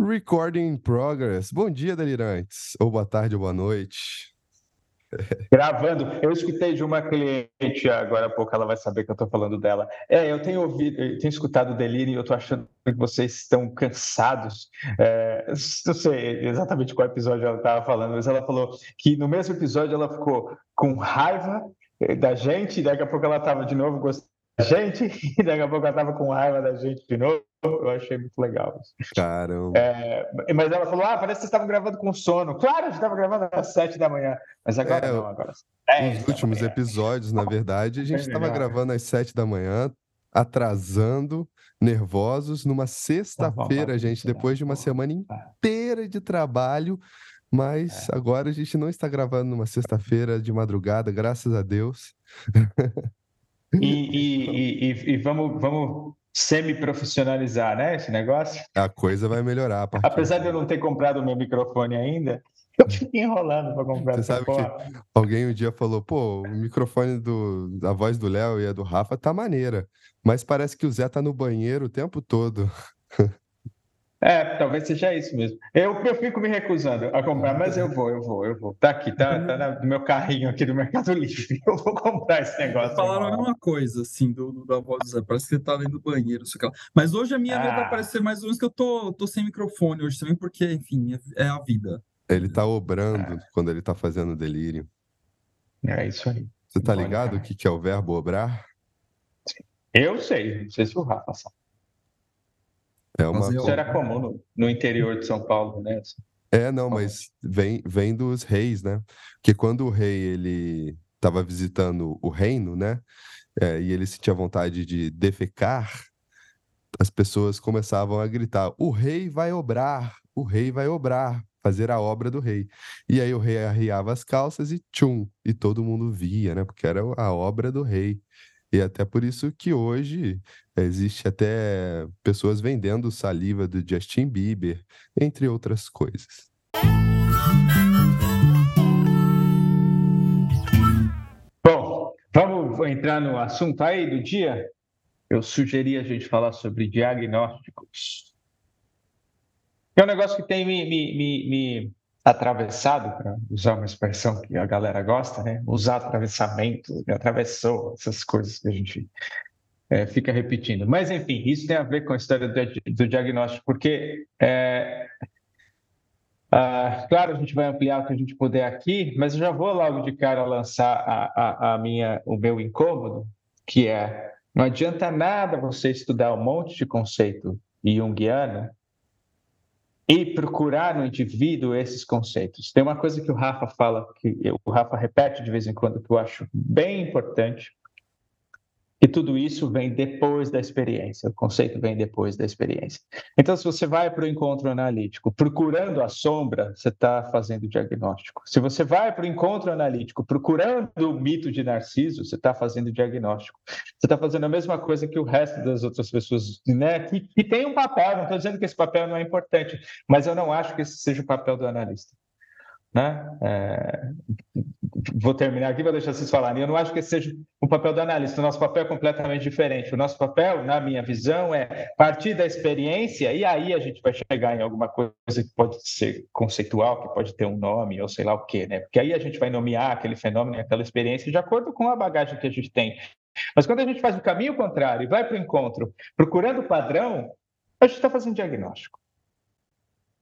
Recording in progress. Bom dia, delirantes. Ou boa tarde ou boa noite. Gravando. Eu escutei de uma cliente agora há pouco, ela vai saber que eu estou falando dela. É, eu tenho ouvido, eu tenho escutado o delírio e eu estou achando que vocês estão cansados. É, não sei exatamente qual episódio ela estava falando, mas ela falou que no mesmo episódio ela ficou com raiva da gente, daqui a pouco ela estava de novo gostando gente, e daqui a pouco ela estava com raiva da gente de novo. Eu achei muito legal. Caramba. É, mas ela falou: Ah, parece que vocês estavam gravando com sono. Claro, a gente estava gravando às sete da manhã. Mas agora é, não, agora. Os últimos episódios, na verdade, a gente estava gravando às sete da manhã, atrasando, nervosos, numa sexta-feira, gente, depois de uma semana inteira de trabalho. Mas é. agora a gente não está gravando numa sexta-feira de madrugada, graças a Deus. E, e, e, e, vamos, vamos semi-profissionalizar, né, esse negócio. A coisa vai melhorar. Apesar de eu não ter comprado o meu microfone ainda, eu fico enrolando para comprar. Você sabe porra. que alguém um dia falou, pô, o microfone do, da voz do Léo e a do Rafa tá maneira, mas parece que o Zé tá no banheiro o tempo todo. É, talvez seja isso mesmo. Eu, eu fico me recusando a comprar, mas eu vou, eu vou, eu vou. Tá aqui, tá, tá no meu carrinho aqui do Mercado Livre. Eu vou comprar esse negócio. Falaram a mesma coisa, assim, do, do, da voz do Parece que ele tá dentro do banheiro, sei lá. Mas hoje a minha ah. vai parecer mais ou menos que eu tô, tô sem microfone hoje também, porque, enfim, é, é a vida. Ele tá obrando ah. quando ele tá fazendo delírio. É isso aí. Você tá ligado o que, que é o verbo obrar? Eu sei, não sei se o Rafa sabe. É uma... Isso era comum no, no, interior de São Paulo, né? É, não, mas vem, vem dos reis, né? Porque quando o rei ele estava visitando o reino, né? É, e ele sentia vontade de defecar, as pessoas começavam a gritar: o rei vai obrar, o rei vai obrar, fazer a obra do rei. E aí o rei arriava as calças e tchum, e todo mundo via, né? Porque era a obra do rei. E até por isso que hoje existe até pessoas vendendo saliva do Justin Bieber, entre outras coisas. Bom, vamos entrar no assunto aí do dia? Eu sugeri a gente falar sobre diagnósticos. É um negócio que tem me, me, me, me atravessado, para usar uma expressão que a galera gosta, né? Usar atravessamento, atravessou, essas coisas que a gente é, fica repetindo. Mas, enfim, isso tem a ver com a história do, do diagnóstico, porque, é, ah, claro, a gente vai ampliar o que a gente puder aqui, mas eu já vou logo de cara lançar a, a, a minha, o meu incômodo, que é, não adianta nada você estudar um monte de conceito junguiano e procurar no indivíduo esses conceitos. Tem uma coisa que o Rafa fala, que o Rafa repete de vez em quando, que eu acho bem importante, e tudo isso vem depois da experiência, o conceito vem depois da experiência. Então, se você vai para o encontro analítico procurando a sombra, você está fazendo diagnóstico. Se você vai para o encontro analítico procurando o mito de Narciso, você está fazendo diagnóstico. Você está fazendo a mesma coisa que o resto das outras pessoas, né? que, que tem um papel, não estou dizendo que esse papel não é importante, mas eu não acho que esse seja o papel do analista. Né? É, vou terminar aqui, vou deixar vocês falarem. Eu não acho que esse seja o papel do analista. O nosso papel é completamente diferente. O nosso papel, na minha visão, é partir da experiência e aí a gente vai chegar em alguma coisa que pode ser conceitual, que pode ter um nome ou sei lá o quê, né? Porque aí a gente vai nomear aquele fenômeno, aquela experiência de acordo com a bagagem que a gente tem. Mas quando a gente faz o caminho contrário e vai para o encontro procurando o padrão, a gente está fazendo diagnóstico.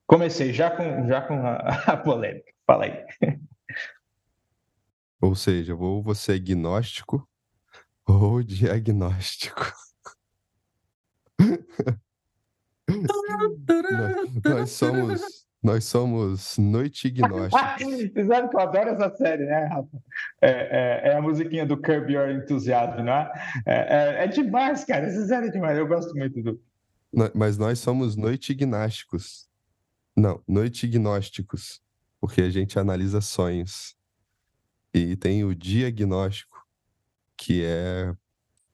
Comecei já com, já com a, a polêmica. Fala aí. Ou seja, ou você é gnóstico ou diagnóstico. nós, nós somos nós somos noite gnósticos. Você sabe que eu adoro essa série, né, Rafa? É, é, é a musiquinha do Curb Your Enthusiasm, não é? É, é, é demais, cara. Essa série é demais. Eu gosto muito do. Mas nós somos noite gnásticos. Não, noite gnósticos porque a gente analisa sonhos. E tem o diagnóstico, que é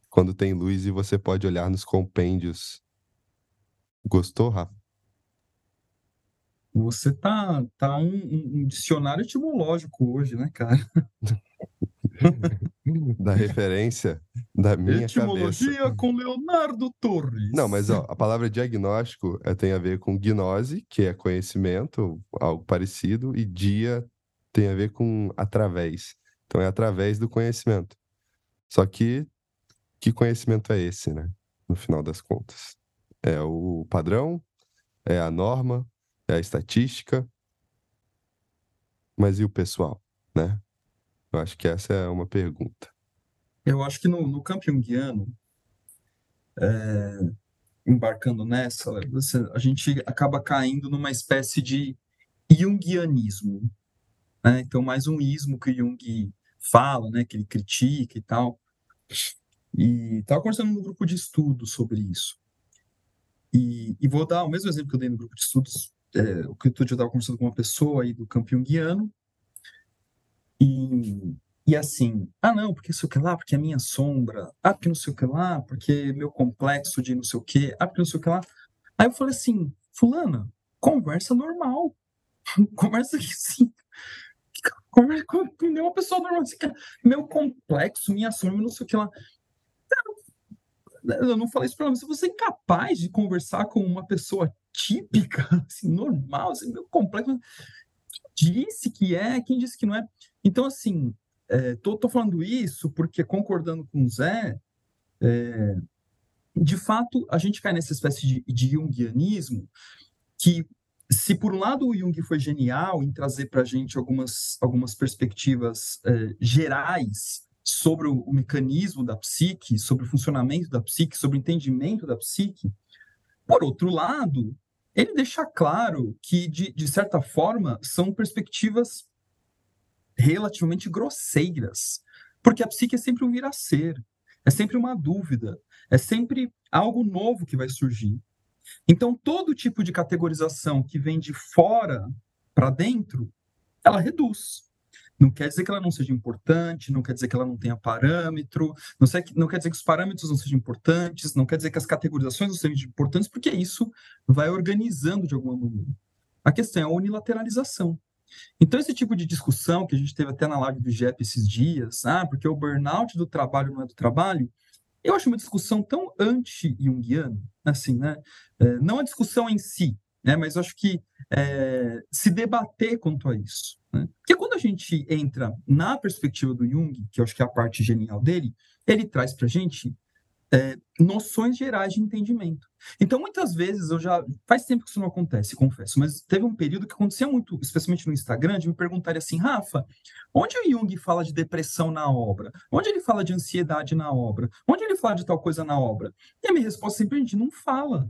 quando tem luz e você pode olhar nos compêndios. Gostou, Rafa? Você tá, tá um, um dicionário etimológico hoje, né, cara? da referência da minha Etimologia cabeça. com Leonardo Torres. Não, mas ó, a palavra diagnóstico é, tem a ver com gnose, que é conhecimento, algo parecido, e dia tem a ver com através. Então é através do conhecimento. Só que que conhecimento é esse, né? No final das contas. É o padrão? É a norma? É a estatística? Mas e o pessoal, né? Eu acho que essa é uma pergunta. Eu acho que no, no campo junguiano, é, embarcando nessa, a gente acaba caindo numa espécie de junguianismo. Né? Então, mais um ismo que Jung fala, né? que ele critica e tal. E estava conversando no grupo de estudos sobre isso. E, e, vou dar o mesmo exemplo que eu dei no grupo de estudos. É, o que eu estava conversando com uma pessoa aí do campo junguiano, e, e assim, ah, não, porque sei o que lá, porque é minha sombra, ah, porque não sei o que lá, porque meu complexo de não sei o que, ah, porque não sei o que lá. Aí eu falei assim, fulana, conversa normal. conversa que sim. Conversa com uma pessoa normal. Assim, meu complexo, minha sombra, não sei o que lá. Eu não falei isso para ela, se você é incapaz de conversar com uma pessoa típica, assim, normal, assim, meu complexo disse que é, quem disse que não é. Então, assim, é, tô, tô falando isso porque, concordando com o Zé, é, de fato, a gente cai nessa espécie de, de que, se por um lado o Jung foi genial em trazer para a gente algumas, algumas perspectivas é, gerais sobre o, o, mecanismo da psique, sobre o funcionamento da psique, sobre o entendimento da psique, por outro lado, ele deixa claro que, de, de certa forma, são perspectivas relativamente grosseiras, porque a psique é sempre um vir a ser, é sempre uma dúvida, é sempre algo novo que vai surgir. Então, todo tipo de categorização que vem de fora para dentro, ela reduz. Não quer dizer que ela não seja importante, não quer dizer que ela não tenha parâmetro, não, sei, não quer dizer que os parâmetros não sejam importantes, não quer dizer que as categorizações não sejam importantes, porque isso vai organizando de alguma maneira. A questão é a unilateralização. Então, esse tipo de discussão que a gente teve até na live do GEP esses dias, ah, porque o burnout do trabalho não é do trabalho, eu acho uma discussão tão anti-junguiana, assim, né? É, não a discussão em si, né? Mas acho que é, se debater quanto a isso. Né? Porque quando a gente entra na perspectiva do Jung, que eu acho que é a parte genial dele, ele traz para a gente é, noções gerais de entendimento. Então, muitas vezes, eu já. Faz tempo que isso não acontece, confesso, mas teve um período que acontecia muito, especialmente no Instagram, de me perguntarem assim, Rafa, onde o Jung fala de depressão na obra? Onde ele fala de ansiedade na obra? Onde ele fala de tal coisa na obra? E a minha resposta sempre, a gente não fala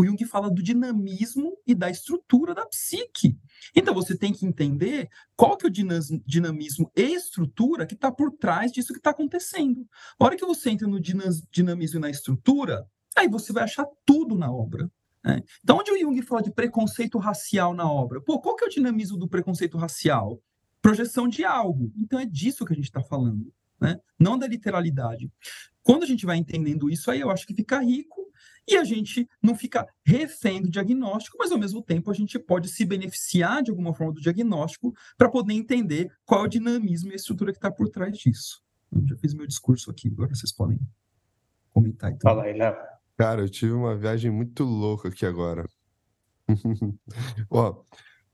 o Jung fala do dinamismo e da estrutura da psique. Então você tem que entender qual que é o dinamismo e estrutura que está por trás disso que está acontecendo. A hora que você entra no dinamismo e na estrutura, aí você vai achar tudo na obra. Né? Então, onde o Jung fala de preconceito racial na obra? Pô, qual que é o dinamismo do preconceito racial? Projeção de algo. Então é disso que a gente está falando. Né? Não da literalidade. Quando a gente vai entendendo isso, aí eu acho que fica rico e a gente não fica refém do diagnóstico, mas ao mesmo tempo a gente pode se beneficiar de alguma forma do diagnóstico para poder entender qual é o dinamismo e a estrutura que está por trás disso. Eu já fiz meu discurso aqui, agora vocês podem comentar. Então. Fala aí, Léo. Cara, eu tive uma viagem muito louca aqui agora. Ó,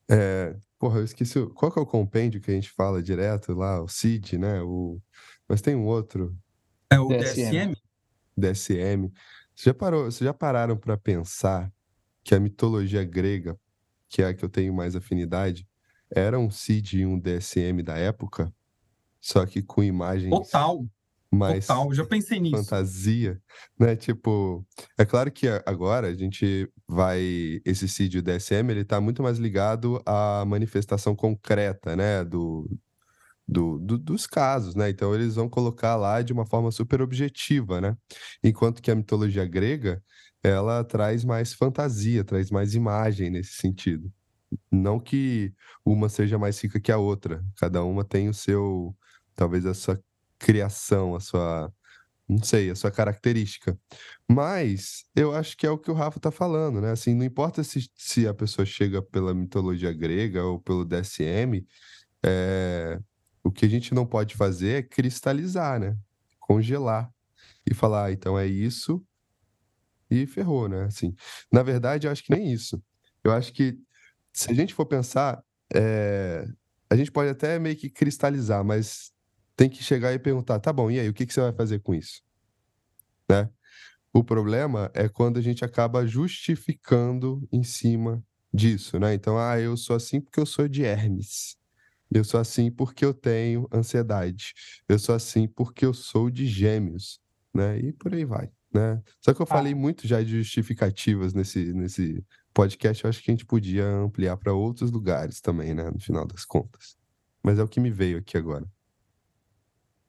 é, porra, eu esqueci. Qual que é o compêndio que a gente fala direto lá? O CID, né? O, mas tem um outro. É o DSM? DSM. Você já, parou, vocês já pararam para pensar que a mitologia grega, que é a que eu tenho mais afinidade, era um CID e um DSM da época, só que com imagens Total. mais Total, já pensei nisso. fantasia, né? Tipo, é claro que agora a gente vai esse CID e o DSM, ele tá muito mais ligado à manifestação concreta, né, do do, do, dos casos, né? Então eles vão colocar lá de uma forma super objetiva, né? Enquanto que a mitologia grega, ela traz mais fantasia, traz mais imagem nesse sentido. Não que uma seja mais rica que a outra, cada uma tem o seu, talvez a sua criação, a sua, não sei, a sua característica. Mas eu acho que é o que o Rafa tá falando, né? Assim, não importa se, se a pessoa chega pela mitologia grega ou pelo DSM, é, O que a gente não pode fazer é cristalizar, né? Congelar e falar, ah, então é isso e ferrou, né? Assim, na verdade, eu acho que nem isso. Eu acho que se a gente for pensar, é... a gente pode até meio que cristalizar, mas tem que chegar e perguntar, tá bom, e aí, o que, que você vai fazer com isso? Né? O problema é quando a gente acaba justificando em cima disso, né? Então, ah, eu sou assim porque eu sou de Hermes. Eu sou assim porque eu tenho ansiedade. Eu sou assim porque eu sou de Gêmeos, né? E por aí vai, né? Só que eu falei ah. muito já de justificativas nesse, nesse podcast. Eu acho que a gente podia ampliar para outros lugares também, né? No final das contas. Mas é o que me veio aqui agora.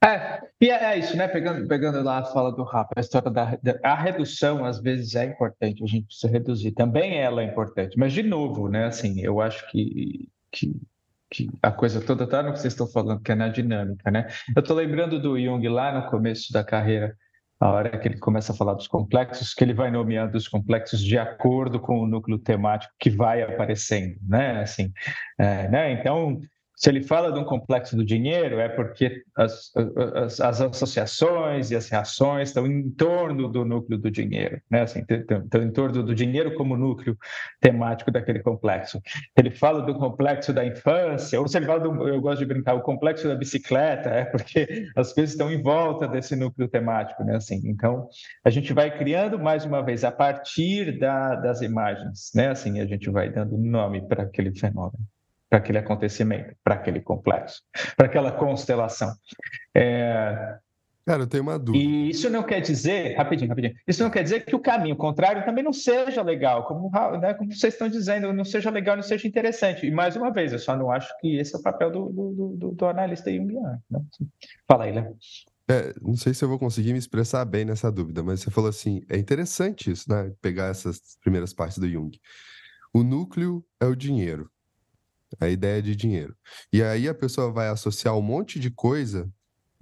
É, e é, é, isso, né? Pegando, pegando lá a fala do Rafa, a história da, da, a redução às vezes é importante, a gente precisa reduzir. Também ela é importante, mas de novo, né? Assim, eu acho que, que, que a coisa toda está no que vocês estão falando, que é na dinâmica, né? Eu estou lembrando do Jung lá no começo da carreira, a hora que ele começa a falar dos complexos, que ele vai nomeando os complexos de acordo com o núcleo temático que vai aparecendo, né? Assim, é, né? Então se ele fala de um complexo do dinheiro, é porque as, as, as, associações e as reações estão em torno do núcleo do dinheiro, né? Assim, estão em torno do dinheiro como núcleo temático daquele complexo. Ele fala do complexo da infância, ou se ele fala, do, eu gosto de brincar, o complexo da bicicleta, é porque as coisas estão em volta desse núcleo temático, né? Assim, então, a gente vai criando, mais uma vez, a partir da, das imagens, né? Assim, a gente vai dando nome para aquele fenômeno para aquele acontecimento, para aquele complexo, para aquela constelação. É... Cara, eu tenho uma dúvida. E isso não quer dizer, rapidinho, rapidinho, isso não quer dizer que o caminho contrário também não seja legal, como, né, como vocês estão dizendo, não seja legal, não seja interessante. E mais uma vez, eu só não acho que esse é o papel do, do, do, do analista junguiano. Né? Fala aí, Léo. É, não sei se eu vou conseguir me expressar bem nessa dúvida, mas você falou assim, é interessante isso, né? Pegar essas primeiras partes do Jung. O núcleo é o dinheiro a ideia de dinheiro. E aí a pessoa vai associar um monte de coisa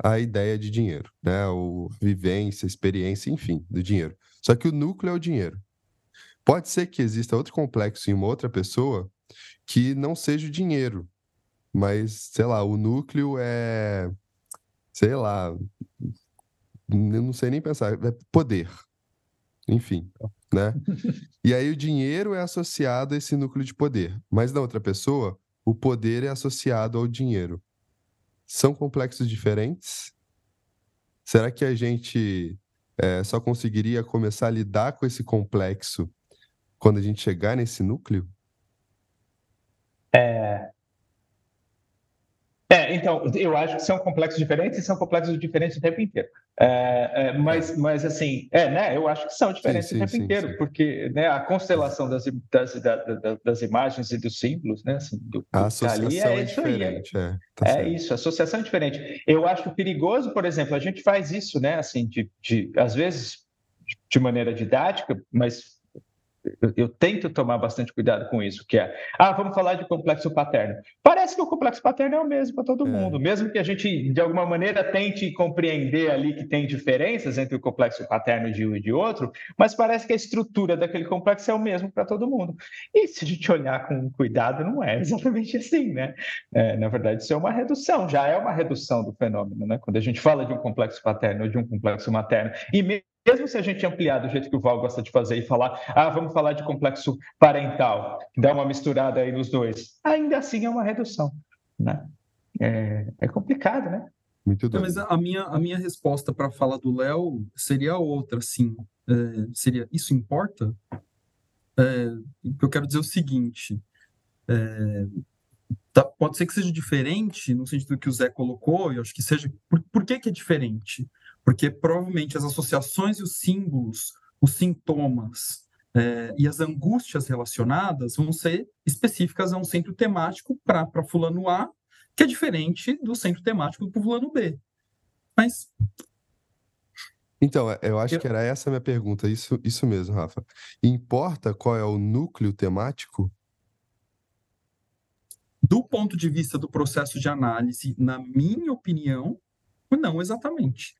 à ideia de dinheiro, né? O vivência, experiência, enfim, do dinheiro. Só que o núcleo é o dinheiro. Pode ser que exista outro complexo em uma outra pessoa que não seja o dinheiro, mas sei lá, o núcleo é sei lá, eu não sei nem pensar, é poder. Enfim, né? E aí o dinheiro é associado a esse núcleo de poder, mas na outra pessoa, o poder é associado ao dinheiro. São complexos diferentes? Será que a gente é, só conseguiria começar a lidar com esse complexo quando a gente chegar nesse núcleo? É, é, então, eu acho que são complexos diferentes e são complexos diferentes o tempo inteiro. É, é, mas, mas, assim, é, né? Eu acho que são diferentes sim, sim, o tempo sim, inteiro, porque né, a constelação das, das, das, das, imagens e dos símbolos, né? Assim, do, a associação ali, é, é diferente. Aí, é, tá é isso, a associação é diferente. Eu acho perigoso, por exemplo, a gente faz isso, né? Assim, de, de às vezes de maneira didática, mas eu, eu, tento tomar bastante cuidado com isso, que é, ah, vamos falar de complexo paterno. Parece que o complexo paterno é o mesmo para todo é. mundo, mesmo que a gente, de alguma maneira, tente compreender ali que tem diferenças entre o complexo paterno de um e de outro, mas parece que a estrutura daquele complexo é o mesmo para todo mundo. E se a gente olhar com cuidado, não é exatamente assim, né? É, na verdade, isso é uma redução, já é uma redução do fenômeno, né? Quando a gente fala de um complexo paterno ou de um complexo materno, e mesmo se a gente ampliar do jeito que o Val gosta de fazer e falar, ah, vamos falar de complexo parental, dá uma misturada aí nos dois, ainda assim é uma redução, né? É, é complicado, né? Muito bem. Mas a minha, a minha resposta para a fala do Léo seria outra, assim, é, seria, isso importa? É, eu quero dizer o seguinte, é, tá, pode ser que seja diferente, no sentido que o Zé colocou, eu acho que seja, por, por que que é diferente? Porque provavelmente as associações e os símbolos, os sintomas é, e as angústias relacionadas vão ser específicas a um centro temático para fulano A, que é diferente do centro temático do fulano B. Mas então, eu acho eu... que era essa a minha pergunta, isso, isso mesmo, Rafa. Importa qual é o núcleo temático? Do ponto de vista do processo de análise, na minha opinião, não exatamente.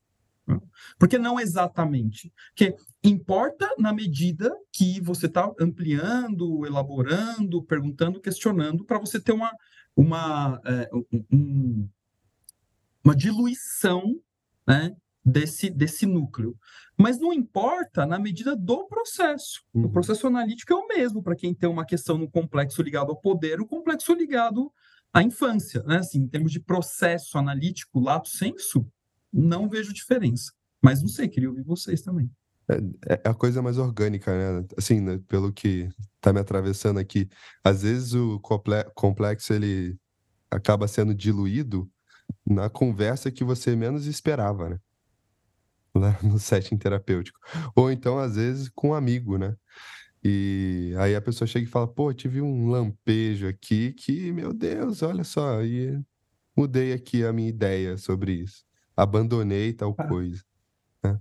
Porque não exatamente. Porque importa na medida que você está ampliando, elaborando, perguntando, questionando, para você ter uma, uma, é, um, uma diluição né, desse, desse núcleo. Mas não importa na medida do processo. Uhum. O processo analítico é o mesmo para quem tem uma questão no complexo ligado ao poder, o complexo ligado à infância. Né? Assim, em termos de processo analítico, lato senso, não vejo diferença. Mas não sei, queria ouvir vocês também. É, é a coisa mais orgânica, né? Assim, né? pelo que está me atravessando aqui. Às vezes o complexo ele acaba sendo diluído na conversa que você menos esperava, né? Lá no setting terapêutico. Ou então, às vezes, com um amigo, né? E aí a pessoa chega e fala, pô, tive um lampejo aqui que, meu Deus, olha só, e mudei aqui a minha ideia sobre isso. Abandonei tal ah. coisa. Né?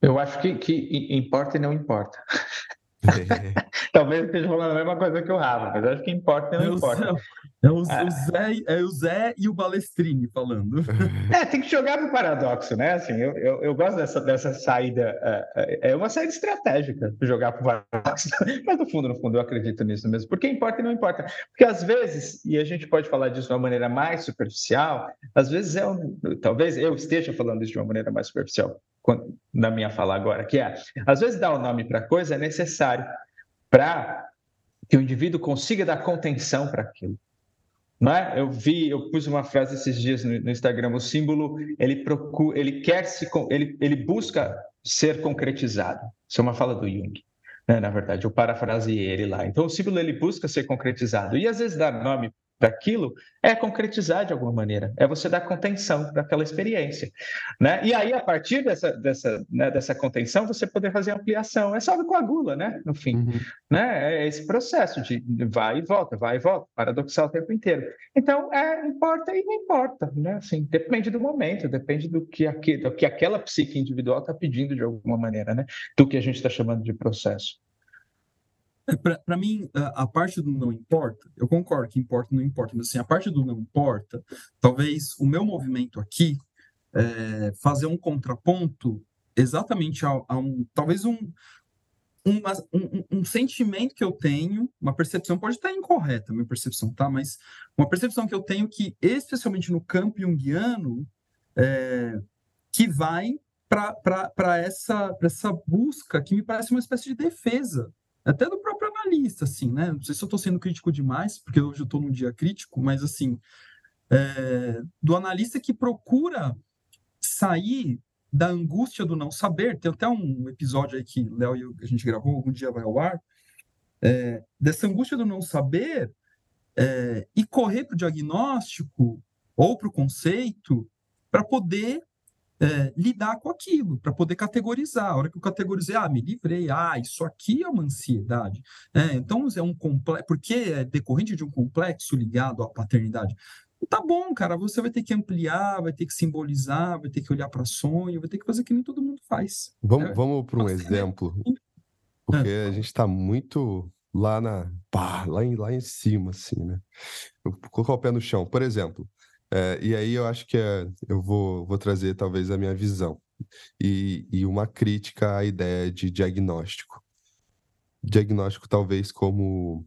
Eu acho que, que importa e não importa. É. Talvez esteja falando a mesma coisa que o Rafa, mas acho que importa e não é importa. É o, ah. o, Zé, é o Zé e o Balestrini falando. É, tem que jogar pro paradoxo, né? Assim, eu, eu, eu gosto dessa, dessa saída. É, é uma saída estratégica jogar pro paradoxo. Mas no fundo, no fundo, eu acredito nisso mesmo. Porque importa e não importa. Porque às vezes, e a gente pode falar disso de uma maneira mais superficial, às vezes é um, talvez eu esteja falando isso de uma maneira mais superficial na minha fala agora, que é, às vezes dar o um nome para coisa é necessário para que o indivíduo consiga dar contenção para aquilo. Não é? Eu vi, eu pus uma frase esses dias no, no Instagram, o símbolo, ele procura, ele quer se, ele, ele busca ser concretizado. Isso é uma fala do Jung. Né? Na verdade, eu parafraseei ele lá. Então, o símbolo ele busca ser concretizado. E às vezes dar nome daquilo é concretizar de alguma maneira, é você dar contenção para aquela experiência, né? E aí a partir dessa dessa né, dessa contenção você poder fazer ampliação, é salve coagula, né? No fim, uhum. né? É esse processo de vai e volta, vai e volta, paradoxal o tempo inteiro. Então é importa e não importa, né? Assim depende do momento, depende do que aqui, do que aquela psique individual está pedindo de alguma maneira, né? Do que a gente está chamando de processo. Para mim, a, parte do não importa, eu concordo que importa não importa, mas assim, a parte do não importa, talvez o meu movimento aqui é fazer um contraponto exatamente a, a um, talvez um, um, um, um, sentimento que eu tenho, uma percepção, pode estar incorreta minha percepção, tá? Mas uma percepção que eu tenho que, especialmente no campo junguiano, é, que vai para essa, essa busca que me parece uma espécie de defesa até do próprio analista, assim, né? Não sei se eu estou sendo crítico demais, porque hoje eu estou num dia crítico, mas assim, é, do analista que procura sair da angústia do não saber. Tem até um episódio aí que Léo e a gente gravou, algum dia vai ao ar, é, dessa angústia do não saber é, e correr para o diagnóstico ou para o conceito para poder é, lidar com aquilo, para poder categorizar. A hora que eu categorizei, ah, me livrei, ah, isso aqui é uma ansiedade. É, então, é um complexo, porque é decorrente de um complexo ligado à paternidade. Tá bom, cara, você vai ter que ampliar, vai ter que simbolizar, vai ter que olhar para sonho, vai ter que fazer que nem todo mundo faz. Vamos, é, vamos para um exemplo, porque a gente está muito lá na pá, lá, em, lá em cima, assim, né? Vou colocar o pé no chão. Por exemplo, é, e aí eu acho que é, eu vou, vou trazer talvez a minha visão e, e uma crítica à ideia de diagnóstico. Diagnóstico talvez como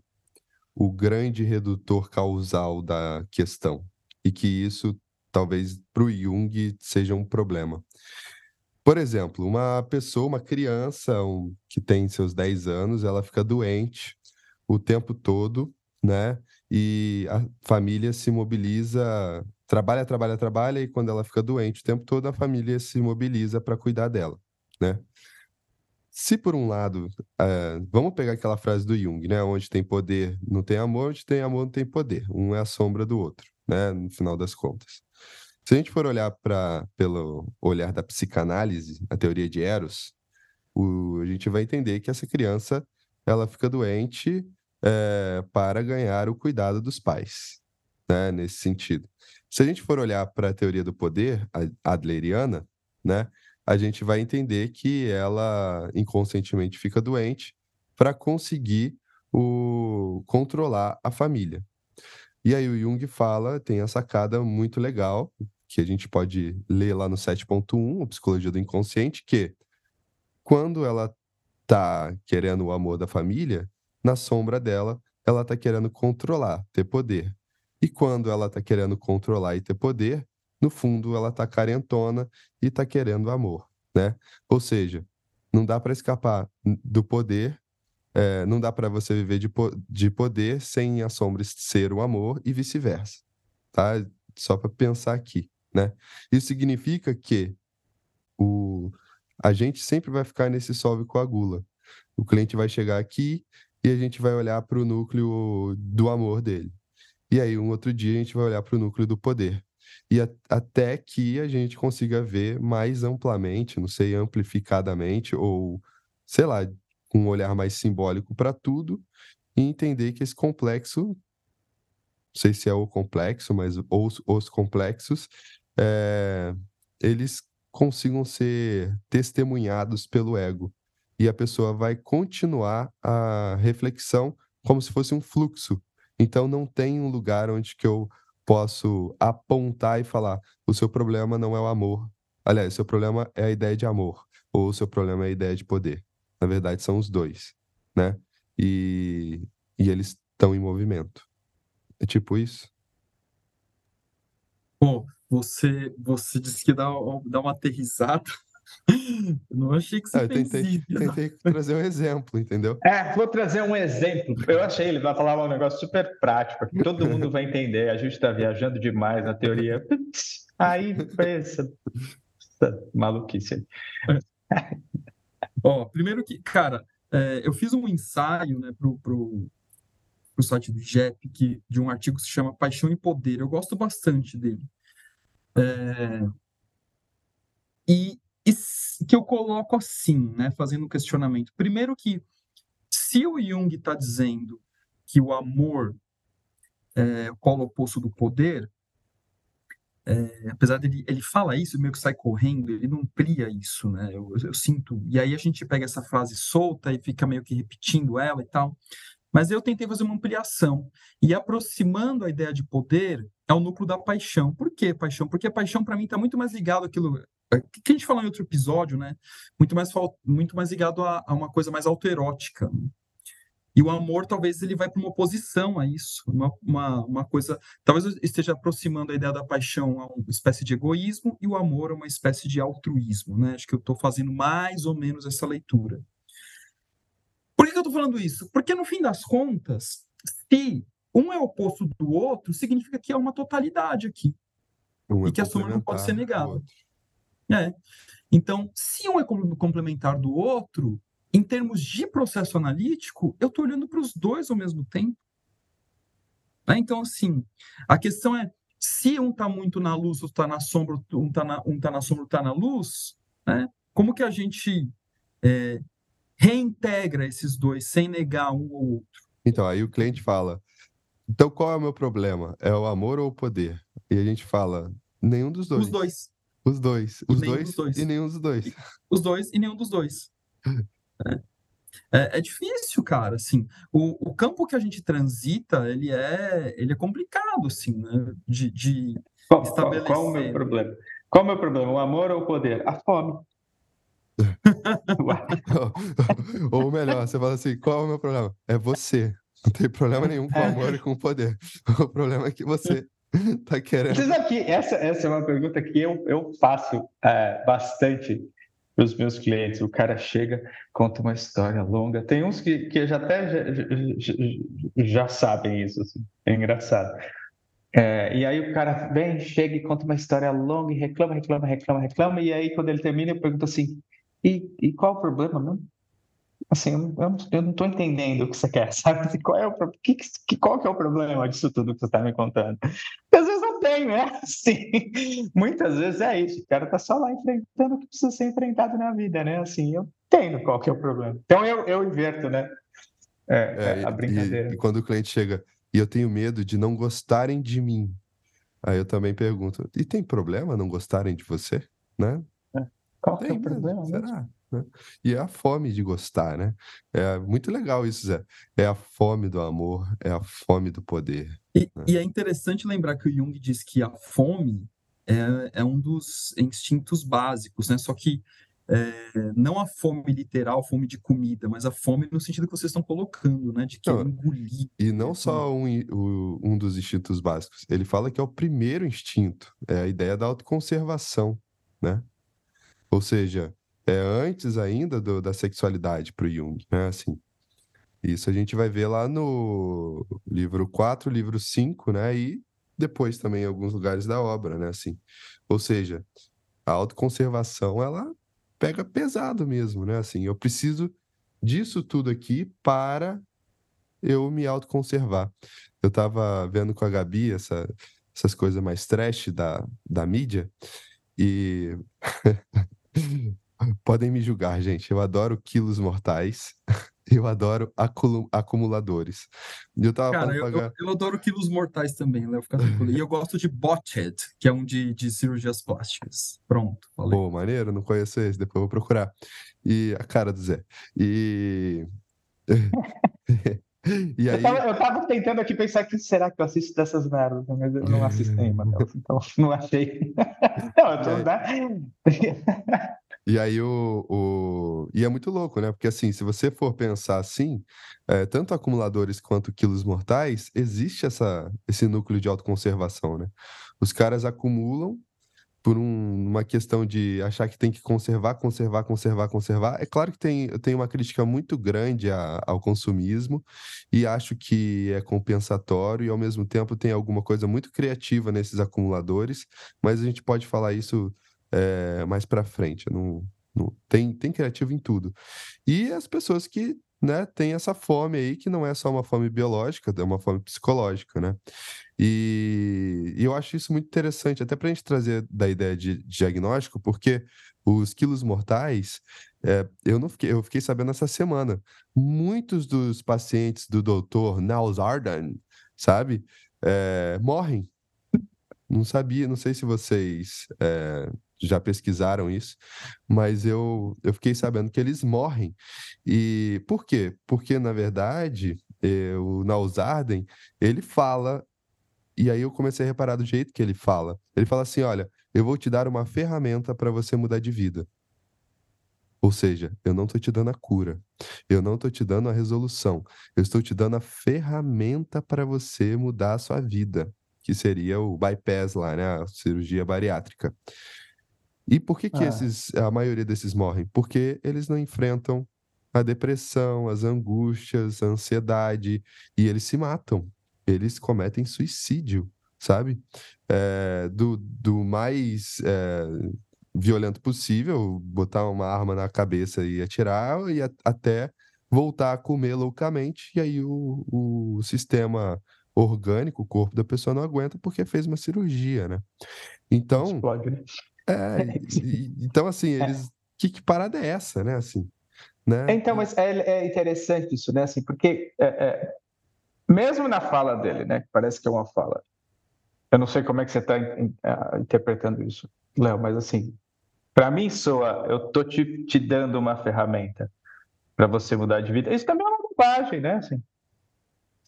o grande redutor causal da questão e que isso talvez para o Jung seja um problema. Por exemplo, uma pessoa, uma criança um, que tem seus 10 anos, ela fica doente o tempo todo, né? e a família se mobiliza, trabalha, trabalha, trabalha, e quando ela fica doente o tempo todo, a família se mobiliza para cuidar dela, né? Se por um lado, uh, vamos pegar aquela frase do Jung, né? Onde tem poder, não tem amor, onde tem amor, não tem poder. Um é a sombra do outro, né? No final das contas. Se a gente for olhar para pelo olhar da psicanálise, a teoria de Eros, o, a gente vai entender que essa criança ela fica doente é, para ganhar o cuidado dos pais, né, nesse sentido. Se a gente for olhar para a teoria do poder adleriana, né, a gente vai entender que ela inconscientemente fica doente para conseguir o, controlar a família. E aí o Jung fala, tem a sacada muito legal, que a gente pode ler lá no 7.1, a Psicologia do Inconsciente, que quando ela está querendo o amor da família, na sombra dela, ela está querendo controlar, ter poder. E quando ela está querendo controlar e ter poder, no fundo ela está carentona e está querendo amor, né? Ou seja, não dá para escapar do poder, é, não dá para você viver de, de poder sem a sombra ser o amor e vice-versa, tá? Só para pensar aqui, né? Isso significa que o, a gente sempre vai ficar nesse solve coagula. O cliente vai chegar aqui e a gente vai olhar para o núcleo do amor dele. E aí, um outro dia, a gente vai olhar para o núcleo do poder. E a, até que a gente consiga ver mais amplamente, não sei, amplificadamente, ou sei lá, com um olhar mais simbólico para tudo, e entender que esse complexo, não sei se é o complexo, mas os, os complexos, é, eles consigam ser testemunhados pelo ego. E a pessoa vai continuar a reflexão como se fosse um fluxo. Então não tem um lugar onde que eu posso apontar e falar: o seu problema não é o amor. Aliás, o seu problema é a ideia de amor, ou o seu problema é a ideia de poder. Na verdade, são os dois, né? E, e eles estão em movimento. É tipo isso. Bom, você, você disse que dá, dá uma aterrizada. Eu não achei que você ah, eu tentei, isso. tentei trazer um exemplo, entendeu? É, vou trazer um exemplo. Eu achei, ele vai falar um negócio super prático, que todo mundo vai entender. A gente está viajando demais na teoria. Aí, pensa. Maluquice. Ó, primeiro que, cara, é, eu fiz um ensaio né, pro, pro, pro site do JEP que, de um artigo que se chama Paixão e Poder. Eu gosto bastante dele. É... E, que eu coloco assim, né, fazendo um questionamento. Primeiro que, se o Jung está dizendo que o amor é o polo oposto do poder, é, apesar dele ele fala isso, meio que sai correndo, ele não amplia isso, né? Eu, eu, sinto. E aí a gente pega essa frase solta e fica meio que repetindo ela e tal. Mas eu tentei fazer uma ampliação e aproximando a ideia de poder é o núcleo da paixão. Por que paixão? Porque a paixão para mim está muito mais ligado àquilo é, que a gente falou em outro episódio, né? Muito mais muito mais ligado a, a uma coisa mais autoerótica. E o amor talvez ele vai para uma oposição a isso, uma, uma, uma coisa, talvez eu esteja aproximando a ideia da paixão a uma espécie de egoísmo e o amor a uma espécie de altruísmo, né? Acho que eu estou fazendo mais ou menos essa leitura. Por que, que eu estou falando isso? Porque, no fim das contas, se um é oposto do outro, significa que é uma totalidade aqui. Um e é que a soma não pode ser negada. É. Então, se um é complementar do outro, em termos de processo analítico, eu estou olhando para os dois ao mesmo tempo. Né? Então, assim, a questão é se um está muito na luz, ou está na sombra, um está na, um tá na sombra, está na luz, né? como que a gente é, reintegra esses dois sem negar um ou outro. Então, aí o cliente fala: então qual é o meu problema? É o amor ou o poder? E a gente fala: nenhum dos dois. Os dois. Os dois. Os dois, dois, e nenhum dos dois. Os dois e nenhum dos dois. é. É, é, difícil, cara, assim, o, o campo que a gente transita, ele é, ele é complicado, assim, né, de, de qual, estabelecer. Qual, qual o meu problema? Qual o meu problema, o amor ou o poder? A fome. Ou melhor, você fala assim: qual é o meu problema? É você. Não tem problema nenhum com o amor e com o poder. O problema é que você tá querendo. Você sabe que essa, essa é uma pergunta que eu, eu faço é, bastante para os meus clientes. O cara chega, conta uma história longa. Tem uns que, que já até já, já, já sabem isso, assim. é engraçado. É, e aí o cara vem, chega e conta uma história longa e reclama, reclama, reclama, reclama. E aí, quando ele termina, eu pergunto assim: e, e qual o problema mesmo? Assim, eu, eu, eu não estou entendendo o que você quer, sabe? Qual é o, que, que, qual que é o problema disso tudo que você está me contando? Porque às vezes não tem, né? Assim, muitas vezes é isso. O cara está só lá enfrentando o que precisa ser enfrentado na vida, né? Assim, eu entendo qual que é o problema. Então eu, eu inverto, né? É, é, a brincadeira. E, e quando o cliente chega, e eu tenho medo de não gostarem de mim. Aí eu também pergunto, e tem problema não gostarem de você, né? Qual Tem, é o problema? Será? Né? E é a fome de gostar, né? É muito legal isso, Zé. É a fome do amor, é a fome do poder. E, né? e é interessante lembrar que o Jung diz que a fome é, é um dos instintos básicos, né? Só que é, não a fome literal, fome de comida, mas a fome no sentido que vocês estão colocando, né? De que não, engolir. E não só um, um dos instintos básicos. Ele fala que é o primeiro instinto, é a ideia da autoconservação, né? Ou seja, é antes ainda do, da sexualidade para o Jung, né? Assim, isso a gente vai ver lá no livro 4, livro 5, né? E depois também em alguns lugares da obra, né? Assim, ou seja, a autoconservação, ela pega pesado mesmo, né? Assim, eu preciso disso tudo aqui para eu me autoconservar. Eu tava vendo com a Gabi essa, essas coisas mais trash da, da mídia e podem me julgar, gente. Eu adoro quilos mortais. Eu adoro acumuladores. Eu tava Cara, eu, eu, eu, adoro quilos mortais também, Léo. E eu gosto de Botched, que é um de, de cirurgias plásticas. Pronto, falei. Pô, maneiro, não conheço esse, depois eu vou procurar. E a cara do Zé. E. e aí... eu, tava, eu tava tentando aqui pensar que será que eu assisto dessas merdas, mas eu não assisto nenhuma então não achei. não, eu tô, né? E aí o, o... E é muito louco, né? Porque assim, se você for pensar assim, é, tanto acumuladores quanto quilos mortais, existe essa, esse núcleo de autoconservação, né? Os caras acumulam por um, uma questão de achar que tem que conservar, conservar, conservar, conservar. É claro que tem, tenho uma crítica muito grande a, ao consumismo e acho que é compensatório e ao mesmo tempo tem alguma coisa muito criativa nesses acumuladores, mas a gente pode falar isso é, mais para frente. Não, não, tem, tem criativo em tudo. E as pessoas que né, têm essa fome aí, que não é só uma fome biológica, é uma fome psicológica, né? E, e eu acho isso muito interessante, até para a gente trazer da ideia de, diagnóstico, porque os quilos mortais, é, eu não fiquei, eu fiquei sabendo essa semana. Muitos dos pacientes do doutor Nalzardan, sabe, é, morrem. Não sabia, não sei se vocês é, já pesquisaram isso, mas eu, eu fiquei sabendo que eles morrem. E por quê? Porque, na verdade, eh, o Nausarden, ele fala, e aí eu comecei a reparar do jeito que ele fala. Ele fala assim: olha, eu vou te dar uma ferramenta para você mudar de vida. Ou seja, eu não estou te dando a cura, eu não estou te dando a resolução, eu estou te dando a ferramenta para você mudar a sua vida, que seria o bypass lá, né? A cirurgia bariátrica. E por que, que ah. esses, a maioria desses morrem? Porque eles não enfrentam a depressão, as angústias, a ansiedade, e eles se matam. Eles cometem suicídio, sabe? É, do, do mais é, violento possível, botar uma arma na cabeça e atirar, e a, até voltar a comer loucamente, e aí o, o sistema orgânico, o corpo da pessoa não aguenta porque fez uma cirurgia, né? Então, Explode, né? É, e, então, assim, é. eles. Que, que, parada é essa, né? Assim, né? Então, mas é, é interessante isso, né? Assim, porque é, é, mesmo na fala dele, né? Parece que é uma fala. Eu não sei como é que você está interpretando isso, Léo, mas assim, para mim soa, eu tô te, te dando uma ferramenta para você mudar de vida. Isso também é uma bobagem, né? Assim,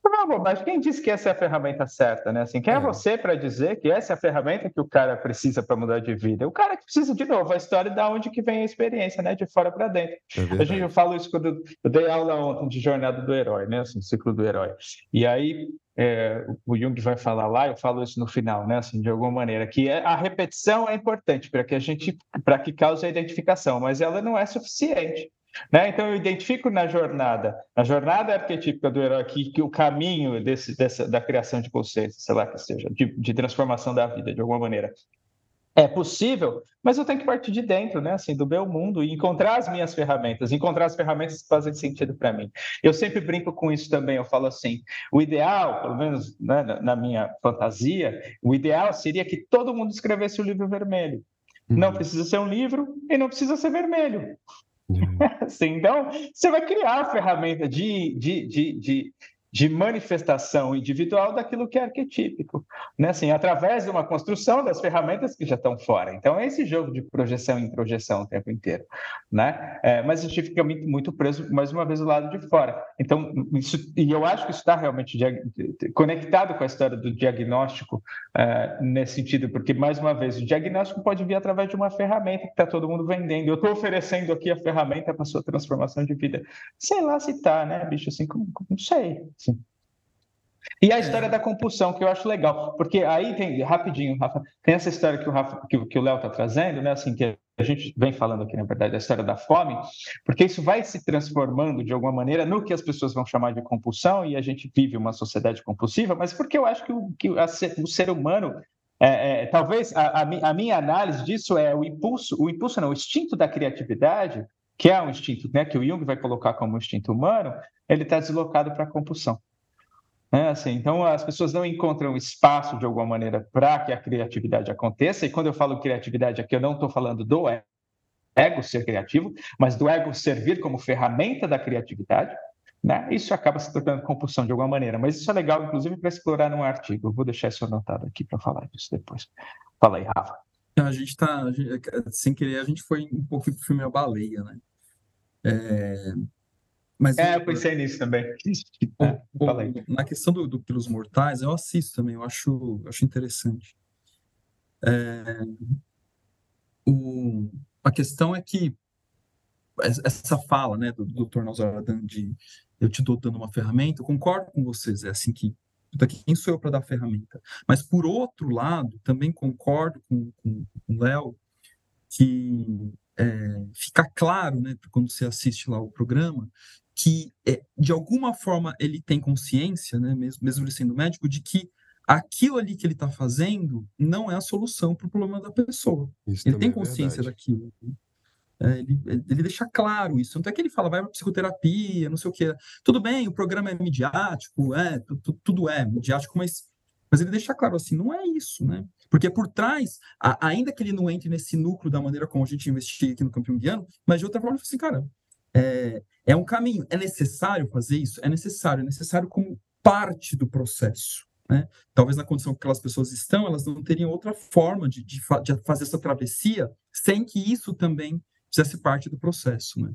não uma bobagem. Quem disse que essa é a ferramenta certa, né? Assim, quem é, é você para dizer que essa é a ferramenta que o cara precisa para mudar de vida? O cara que precisa, de novo, a história da onde que vem a experiência, né? De fora para dentro. É a gente fala isso quando eu dei aula ontem de jornada do herói, né? Assim, ciclo do herói. E aí é, o Jung vai falar lá, eu falo isso no final, né? Assim, de alguma maneira, que é, a repetição é importante para que a gente, para que cause a identificação, mas ela não é suficiente. Né? Então, eu identifico na jornada, na jornada arquetípica do herói aqui, que o caminho desse, dessa, da criação de consciência, sei lá que seja, de, de, transformação da vida, de alguma maneira. É possível, mas eu tenho que partir de dentro, né? Assim, do meu mundo e encontrar as minhas ferramentas, encontrar as ferramentas que fazem sentido para mim. Eu sempre brinco com isso também. Eu falo assim: o ideal, pelo menos né, na minha fantasia, o ideal seria que todo mundo escrevesse o livro vermelho. Não uhum. precisa ser um livro e não precisa ser vermelho. Assim, então, você vai criar a ferramenta de, de, de, de, de manifestação individual daquilo que é arquetípico, né? Assim, através de uma construção das ferramentas que já estão fora. Então, é esse jogo de projeção e introjeção o tempo inteiro, né? É, mas a gente fica muito, muito, preso, mais uma vez, do lado de fora. Então, isso, e eu acho que isso está realmente conectado com a história do diagnóstico é, nesse sentido, porque, mais uma vez, o diagnóstico pode vir através de uma ferramenta que está todo mundo vendendo. Eu estou oferecendo aqui a ferramenta para sua transformação de vida. Sei lá se está, né, bicho? Assim, não sei. Sim. E a história é. da compulsão, que eu acho legal, porque aí tem, rapidinho, Rafa, tem essa história que o Rafa, que, que o Léo está trazendo, né? Assim, que a gente vem falando aqui, na verdade, da história da fome, porque isso vai se transformando de alguma maneira no que as pessoas vão chamar de compulsão, e a gente vive uma sociedade compulsiva, mas porque eu acho que o, que a, o ser humano é, é, talvez a, a, minha análise disso é o impulso, o impulso não, o instinto da criatividade, que é um instinto né, que o Jung vai colocar como instinto humano, ele está deslocado para a compulsão. É assim, então, as pessoas não encontram espaço, de alguma maneira, para que a criatividade aconteça. E quando eu falo criatividade aqui, eu não estou falando do ego ser criativo, mas do ego servir como ferramenta da criatividade. Né? Isso acaba se tornando compulsão de alguma maneira. Mas isso é legal, inclusive, para explorar num artigo. Eu vou deixar isso anotado aqui para falar disso depois. Fala aí, Rafa. A gente está, sem querer, a gente foi um pouco pro filme A Baleia, né? É, mas é, eu pensei nisso também. É, na questão do, do Pelos Mortais, eu assisto também, eu acho, acho interessante. É, o, a questão é que essa fala né, do, do Dr. Nazaradan de eu te dou dando uma ferramenta, eu concordo com vocês, é assim que quem sou eu para dar ferramenta? Mas, por outro lado, também concordo com, com, com o Léo que é, fica claro, né, quando você assiste lá o programa, que é, de alguma forma ele tem consciência, né, mesmo, mesmo ele sendo médico, de que aquilo ali que ele está fazendo não é a solução para o problema da pessoa. Isso ele tem é consciência é daquilo. É, ele, ele, deixa claro isso. Não é que ele fala, vai para psicoterapia, não sei o quê. Tudo bem, o programa é midiático, é, tudo, tudo é midiático, mas, mas ele deixa claro assim, não é isso, né? Porque por trás, a, ainda que ele não entre nesse núcleo da maneira como a gente investiga aqui no campo junguiano, mas de outra forma, assim, cara, é, é um caminho. É necessário fazer isso? É necessário. É necessário como parte do processo. Né? Talvez na condição que aquelas pessoas estão, elas não teriam outra forma de, de, de fazer essa travessia sem que isso também fizesse parte do processo. Né?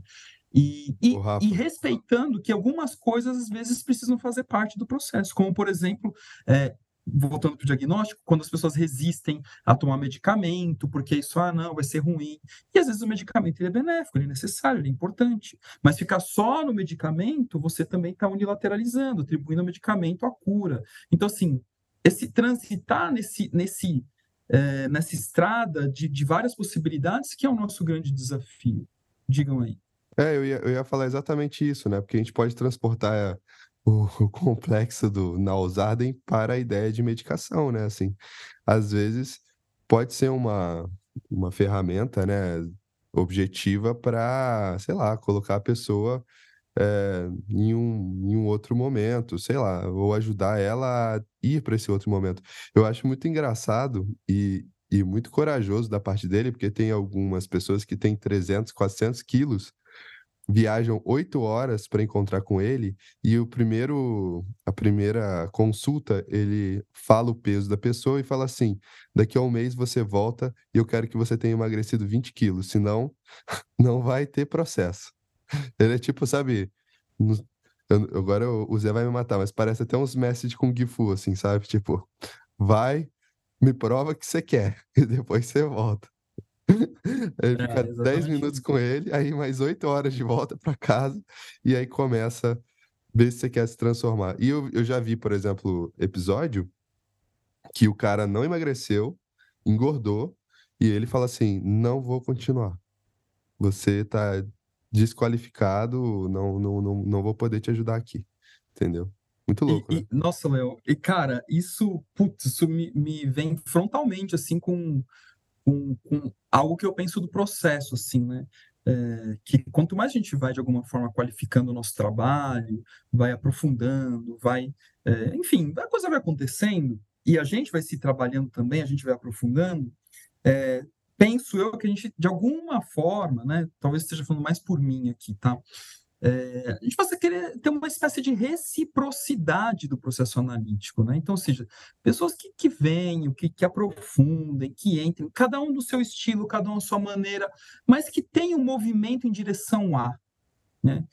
E, e, e, respeitando que algumas coisas às vezes precisam fazer parte do processo, como por exemplo, é, voltando para o diagnóstico, quando as pessoas resistem a tomar medicamento, porque isso, ah, não, vai ser ruim. E às vezes o medicamento ele é benéfico, ele é necessário, ele é importante. Mas ficar só no medicamento, você também está unilateralizando, atribuindo ao medicamento a cura. Então, assim, esse transitar nesse, nesse, é, nessa estrada de, de várias possibilidades que é o nosso grande desafio. Digam aí. É, eu ia, eu ia falar exatamente isso, né? Porque a gente pode transportar o, o complexo do Nausarden para a ideia de medicação, né? Assim, às vezes pode ser uma, uma ferramenta, né, objetiva para, sei lá, colocar a pessoa é, em, um, em um outro momento, sei lá, ou ajudar ela a ir para esse outro momento. Eu acho muito engraçado e, e muito corajoso da parte dele, porque tem algumas pessoas que têm 300, 400 quilos viajam oito horas para encontrar com ele e o primeiro a primeira consulta ele fala o peso da pessoa e fala assim daqui a um mês você volta e eu quero que você tenha emagrecido 20 quilos senão não vai ter processo. Ele é tipo sabe eu, agora o Zé vai me matar mas parece até uns mestres de Kung Fu assim sabe tipo vai me prova que você quer e depois você volta Aí fica é, 10 minutos com ele, aí mais 8 horas de volta para casa, e aí começa a ver se você quer se transformar. E eu, eu já vi, por exemplo, episódio que o cara não emagreceu, engordou, e ele fala assim: não vou continuar. Você tá desqualificado, não, não, não, não vou poder te ajudar aqui. Entendeu? Muito louco. E, né? e, nossa, Léo, e cara, isso, putz, isso me, me vem frontalmente, assim, com com, com algo que eu penso do processo, assim, né? É, que quanto mais a gente vai de alguma forma qualificando o nosso trabalho, vai aprofundando, vai, é, enfim, a coisa vai acontecendo e a gente vai se trabalhando também, a gente vai aprofundando. É, penso eu que a gente, de alguma forma, né, talvez esteja falando mais por mim aqui, tá? É, a gente passa a querer ter uma espécie de reciprocidade do processo analítico, né? Então, ou seja, pessoas que, que venham, que, que aprofundem, que entrem, cada um do seu estilo, cada um à sua maneira, mas que tenham um movimento em direção a, né?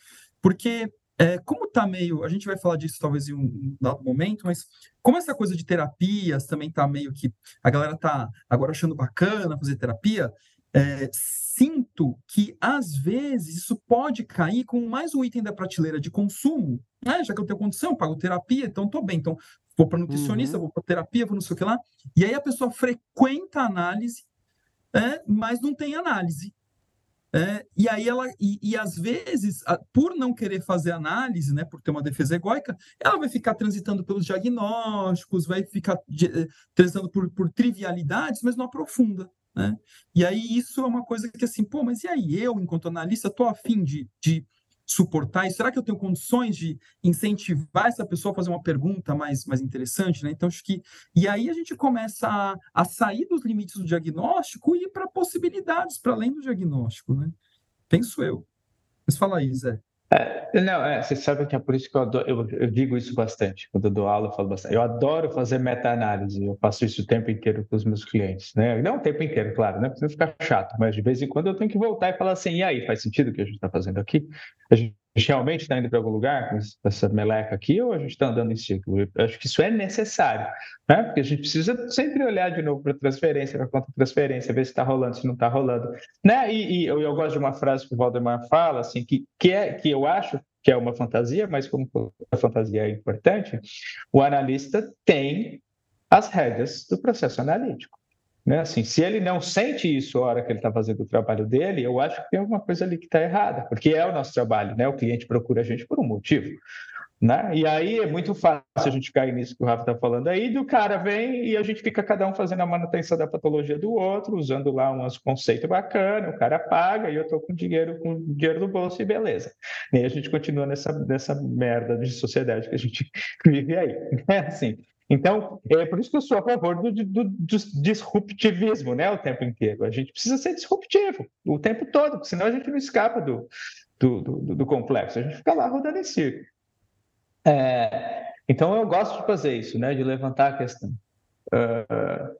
Porque é, como está meio, a gente vai falar disso talvez em um dado momento, mas como essa coisa de terapias também está meio que a galera está agora achando bacana fazer terapia, é, sinto que às vezes isso pode cair com mais um item da prateleira de consumo, né? Já que eu tenho condição, pago terapia, então estou bem, então vou para nutricionista, uhum. vou para terapia, vou não sei o que lá, e aí a pessoa frequenta a análise, é, mas não tem análise. É, e aí ela, e, e, às vezes, por não querer fazer análise, né, por ter uma defesa egóica, ela vai ficar transitando pelos diagnósticos, vai ficar de, transitando por, por trivialidades, mas não aprofunda. Né? E aí isso é uma coisa que assim, pô, mas e aí eu, enquanto analista, estou afim de, de suportar isso? Será que eu tenho condições de incentivar essa pessoa a fazer uma pergunta mais, mais interessante? Né? Então, acho que. E aí a gente começa a, a sair dos limites do diagnóstico e ir para possibilidades para além do diagnóstico, né? Penso eu. Mas fala aí, Zé. É, não, é, você sabe que é por isso que eu, adoro, eu, eu, digo isso bastante. Quando eu dou aula, eu falo bastante. Eu adoro fazer meta-análise, eu faço isso o tempo inteiro com os meus clientes. Né? Não o tempo inteiro, claro, né? Porque ficar chato, mas de vez em quando eu tenho que voltar e falar assim: e aí, faz sentido o que a gente está fazendo aqui? A gente realmente está indo para algum lugar com essa meleca aqui ou a gente está andando em círculo? Eu acho que isso é necessário, né? porque a gente precisa sempre olhar de novo para a transferência, para a conta transferência, ver se está rolando, se não está rolando. Né? E, e eu, eu, gosto de uma frase que o Valdemar fala, assim, que, que, é, que eu acho que é uma fantasia, mas como a fantasia é importante, o analista tem as regras do processo analítico. Né? Assim, se ele não sente isso a hora que ele está fazendo o trabalho dele, eu acho que tem alguma coisa ali que está errada, porque é o nosso trabalho, né? O cliente procura a gente por um motivo. Né? E aí é muito fácil a gente cair nisso que o Rafa está falando aí, do cara vem e a gente fica cada um fazendo a manutenção da patologia do outro, usando lá uns conceitos bacanas, o cara paga e eu estou com dinheiro, com dinheiro no bolso e beleza. E a gente continua nessa, nessa merda de sociedade que a gente vive aí. Né? Assim, então, é por isso que eu sou a favor do, do, do, disruptivismo né, o tempo inteiro. A gente precisa ser disruptivo o tempo todo, porque senão a gente não escapa do, do, do, do complexo. A gente fica lá rodando em círculo. É, então, eu gosto de fazer isso, né, de levantar a questão. Uh,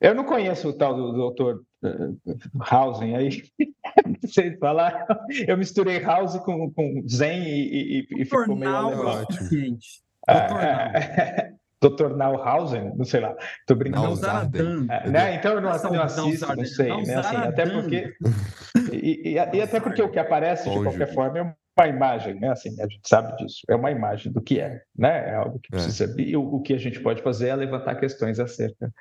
eu não conheço o tal do doutor uh, Hausen aí, não sei falar. Eu misturei House com, com Zen e, e, e ficou meio alemão. Dr. Nauhausen, não sei lá, tô brincando. É, né? Então eu não, não assisto, não sei, né? Assim, até porque e, e, e, até porque o que aparece de qualquer forma é uma imagem, né? Assim, a gente sabe disso, é uma imagem do que é, né? É algo que é. precisa. É. E o, o, que a gente pode fazer é levantar questões acerca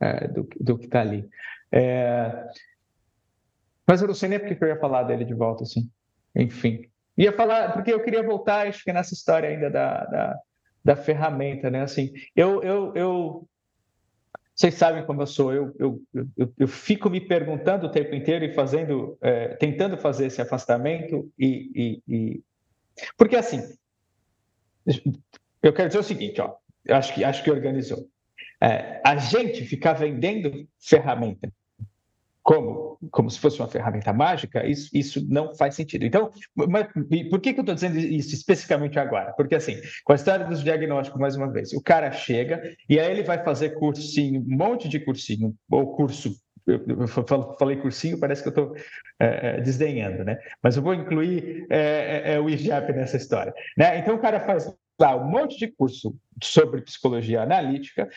é, do, do que está ali. É... Mas eu não sei nem porque eu ia falar dele de volta, assim. Enfim, ia falar porque eu queria voltar, acho que nessa história ainda da, da da ferramenta, né? Assim, eu, eu, eu vocês sabem como eu sou, eu, eu, eu, eu, fico me perguntando o tempo inteiro e fazendo, é, tentando fazer esse afastamento e, e, e, porque assim, eu quero dizer o seguinte, ó, acho que acho que organizou. É, a gente ficar vendendo ferramenta como, como se fosse uma ferramenta mágica, isso, isso não faz sentido. Então, mas, por que, que eu estou dizendo isso especificamente agora? Porque, assim, com a história dos diagnósticos, mais uma vez, o cara chega e aí ele vai fazer cursinho, um monte de cursinho, ou curso eu, falei cursinho, parece que eu estou é, é, desdenhando, né? Mas eu vou incluir é, é, é o IGEP nessa história. Né? Então, o cara faz lá um monte de curso sobre psicologia analítica,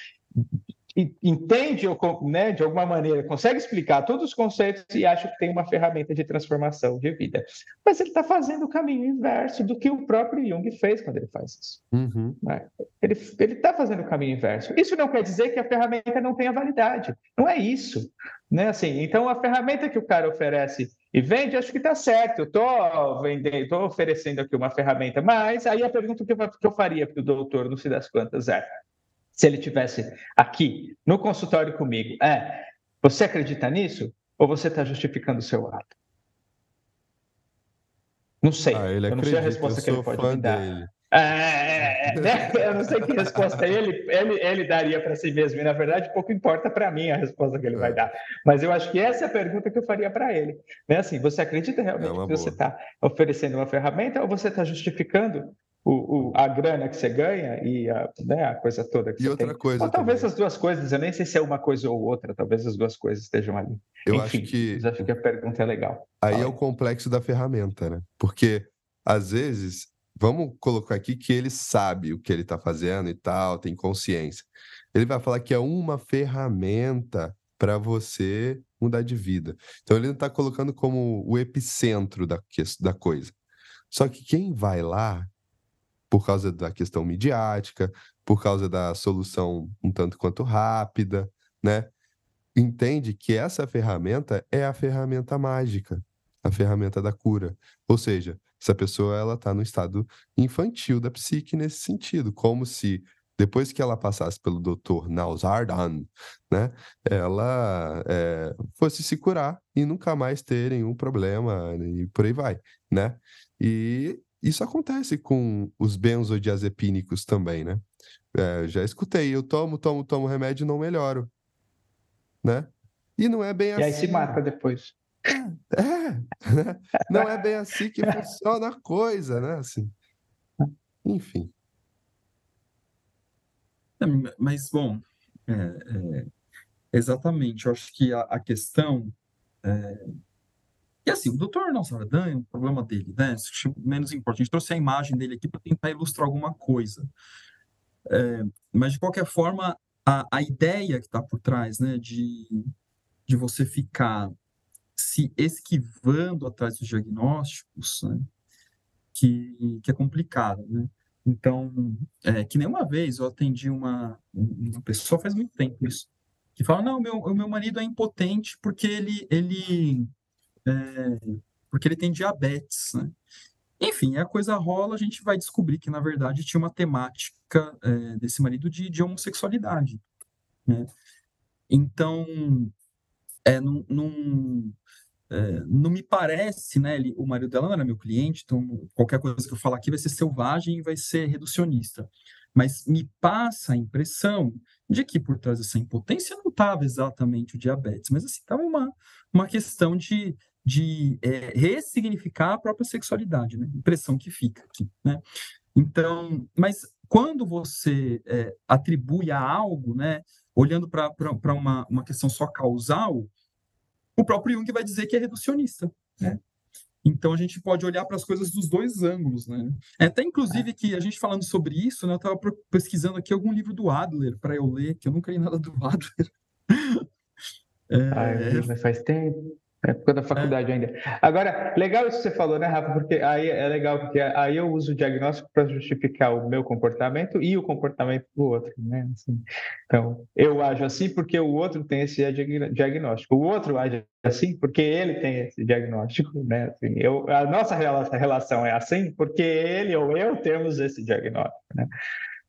entende né, de alguma maneira, consegue explicar todos os conceitos e acha que tem uma ferramenta de transformação de vida. Mas ele está fazendo o caminho inverso do que o próprio Jung fez quando ele faz isso. Uhum. Né? Ele está fazendo o caminho inverso. Isso não quer dizer que a ferramenta não tenha validade. Não é isso. Né? Assim, então, a ferramenta que o cara oferece e vende, acho que está certo. Eu estou vendendo, estou oferecendo aqui uma ferramenta, mas aí a pergunta que eu, que eu faria para o doutor, não se das quantas, é se ele tivesse aqui no consultório comigo, é: você acredita nisso ou você está justificando o seu ato? Não sei. Ah, eu não sei a resposta que ele pode me dar. Dele. É, é, é né? Eu não sei que resposta ele, ele, ele daria para si mesmo, e na verdade pouco importa para mim a resposta que ele vai dar. Mas eu acho que essa é a pergunta que eu faria para ele. Né? Assim, você acredita realmente que você está oferecendo uma ferramenta ou você está justificando o, o, a grana que você ganha e a, né, a coisa toda que e você outra tem. coisa Ou talvez também. as duas coisas, eu nem sei se é uma coisa ou outra, talvez as duas coisas estejam ali. Eu Enfim, acho que acho que a pergunta é legal. aí Fala é o complexo da ferramenta, né? Porque às vezes, vamos colocar aqui que ele sabe o que ele está fazendo e tal, tem consciência. Ele vai falar que é uma ferramenta para você mudar de vida. Então ele não está colocando como o epicentro da, da coisa. Só que quem vai lá por causa da questão midiática, por causa da solução um tanto quanto rápida, né? Entende que essa ferramenta é a ferramenta mágica, a ferramenta da cura. Ou seja, essa pessoa ela está no estado infantil da psique nesse sentido, como se depois que ela passasse pelo Dr. Nausardan, né, ela é, fosse se curar e nunca mais ter nenhum problema e por aí vai, né? E isso acontece com os benzodiazepínicos também, né? É, já escutei, eu tomo, tomo, tomo remédio e não melhoro, né? E não é bem E aí assim. se mata depois. É, né? não é bem assim que funciona a coisa, né? Assim. Enfim. É, Mas, bom, é, é, exatamente, eu acho que a, a questão. E assim, o doutor Saldanha, é um problema dele, né? Menos importante. A gente trouxe a imagem dele aqui para tentar ilustrar alguma coisa. É, mas, de qualquer forma, a, a ideia que está por trás, né, de, de você ficar se esquivando atrás dos diagnósticos, né, que, que é complicado, né? Então, é, que nem uma vez eu atendi uma, uma pessoa faz muito tempo isso, que fala, não, meu, o meu marido é impotente porque ele, ele, é, porque ele tem diabetes, né? Enfim, a coisa rola, a gente vai descobrir que, na verdade, tinha uma temática é, desse marido de, de homossexualidade, né? Então, é, não, não, é, não me parece, né? Ele, o marido dela não era meu cliente, então qualquer coisa que eu falar aqui vai ser selvagem e vai ser reducionista. Mas me passa a impressão de que por trás dessa impotência não estava exatamente o diabetes, mas assim, estava uma, uma questão de, de é, ressignificar a própria sexualidade, né? Impressão que fica aqui, né? Então, mas quando você é, atribui a algo, né? Olhando para uma, uma questão só causal, o próprio Jung vai dizer que é reducionista, né? Então a gente pode olhar para as coisas dos dois ângulos, né? É até inclusive que a gente falando sobre isso, né, eu estava pesquisando aqui algum livro do Adler para eu ler, que eu nunca li nada do Adler. É... Ai, faz tempo. Época da faculdade é. ainda. Agora, legal isso que você falou, né, Rafa? Porque aí é legal, porque aí eu uso o diagnóstico para justificar o meu comportamento e o comportamento do outro, né? Assim, então, eu ajo assim porque o outro tem esse diagnóstico. O outro age assim porque ele tem esse diagnóstico, né? Assim, eu, a nossa relação é assim porque ele ou eu temos esse diagnóstico, né?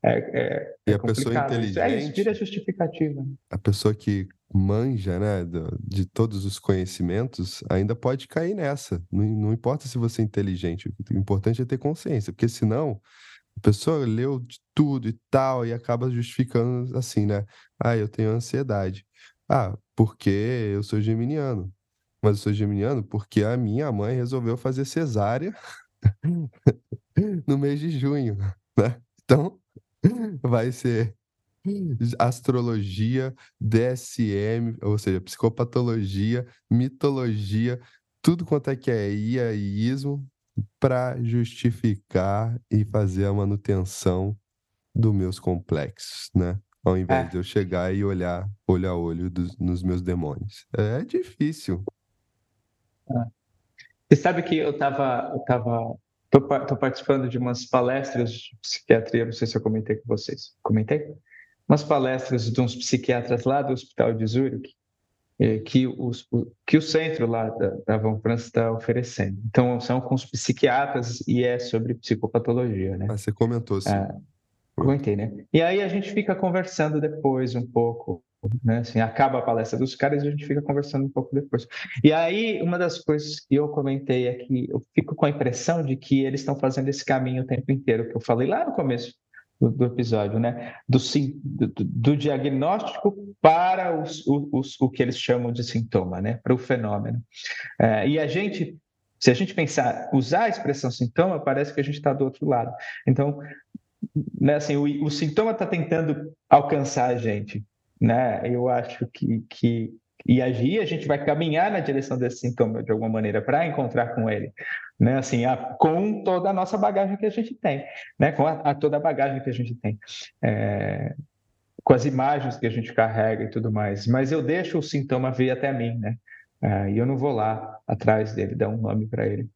É, é, e é a pessoa inteligente. É, isso vira justificativa. A pessoa que manja, né, de todos os conhecimentos, ainda pode cair nessa. Não, não importa se você é inteligente, o importante é ter consciência, porque senão a pessoa leu de tudo e tal e acaba justificando assim, né? Ah, eu tenho ansiedade. Ah, porque eu sou geminiano. Mas eu sou geminiano porque a minha mãe resolveu fazer cesárea no mês de junho, né? Então, vai ser astrologia, DSM, ou seja, psicopatologia, mitologia, tudo quanto é que é IA e ismo para justificar e fazer a manutenção dos meus complexos, né? Ao invés é. de eu chegar e olhar olho a olho dos, nos meus demônios. É difícil. É. Você sabe que eu estava eu tava Estou participando de umas palestras de psiquiatria, não sei se eu comentei com vocês. Comentei? Umas palestras de uns psiquiatras lá do Hospital de Zurich, que, os, que o centro lá da, da Van France está oferecendo. Então, são com os psiquiatras e é sobre psicopatologia, né? Ah, você comentou, sim. Ah, comentei, né? E aí a gente fica conversando depois um pouco né? Assim, acaba a palestra dos caras e a gente fica conversando um pouco depois. E aí, uma das coisas que eu comentei é que eu fico com a impressão de que eles estão fazendo esse caminho o tempo inteiro, que eu falei lá no começo do, do episódio, né? Do, do, do diagnóstico para os, os, o que eles chamam de sintoma, né? Para o fenômeno. É, e a gente, se a gente pensar, usar a expressão sintoma, parece que a gente está do outro lado. Então, né, assim, o, o sintoma está tentando alcançar a gente, né? Eu acho que, que e agir, a gente vai caminhar na direção desse sintoma de alguma maneira para encontrar com ele, né? Assim, a, com toda a nossa bagagem que a gente tem, né? Com a, a toda a bagagem que a gente tem, é, com as imagens que a gente carrega e tudo mais. Mas eu deixo o sintoma vir até mim, né? É, e eu não vou lá atrás dele dar um nome para ele.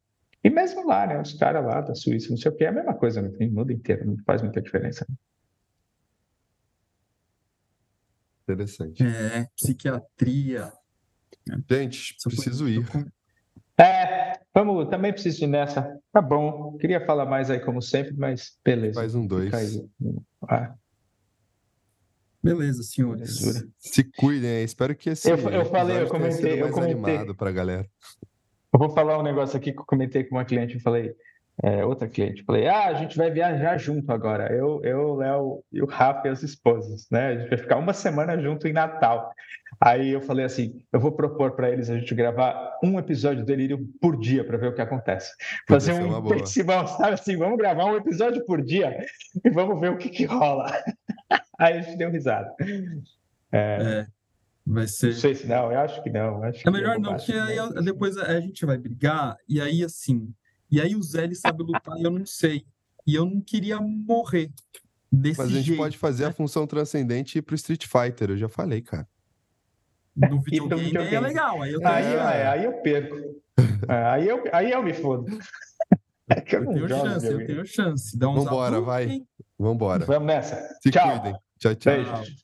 E mesmo lá, né? Os caras lá da Suíça, não sei o que, é a mesma coisa, no mundo inteiro, não faz muita diferença. Né? Interessante. É, psiquiatria. Gente, preciso ir. É, vamos, também preciso ir nessa. Tá bom. Queria falar mais aí, como sempre, mas beleza. Mais um dois. Ah. Beleza, senhores. Se cuidem, espero que esse. Eu, eu falei, eu comentei, eu comentei. animado pra galera. Eu vou falar um negócio aqui que eu comentei com uma cliente. Eu falei, é, outra cliente. Falei, ah, a gente vai viajar junto agora. Eu, eu, Léo e o Rafa e as esposas, né? A gente vai ficar uma semana junto em Natal. Aí eu falei assim, eu vou propor para eles a gente gravar um episódio do Delírio por dia para ver o que acontece. Fazer um intensivão, sabe assim, vamos gravar um episódio por dia e vamos ver o que, que rola. Aí a gente deu risada. É, é, vai ser. Não sei se não, eu acho que não. Acho é melhor não, porque aí depois a gente vai brigar e aí assim e aí o Zé ele sabe lutar e eu não sei. E eu não queria morrer desse Mas a gente jeito, pode fazer né? a função transcendente e ir pro Street Fighter, eu já falei, cara. No videogame, videogame. é legal. Aí eu, aí, é, aí eu perco. É, aí, eu, aí eu me fodo. É eu, eu tenho chance, eu tenho chance. Dá uns Vambora, vai. Vambora. Vamos nessa. Se tchau. cuidem. Tchau, tchau. Beijo.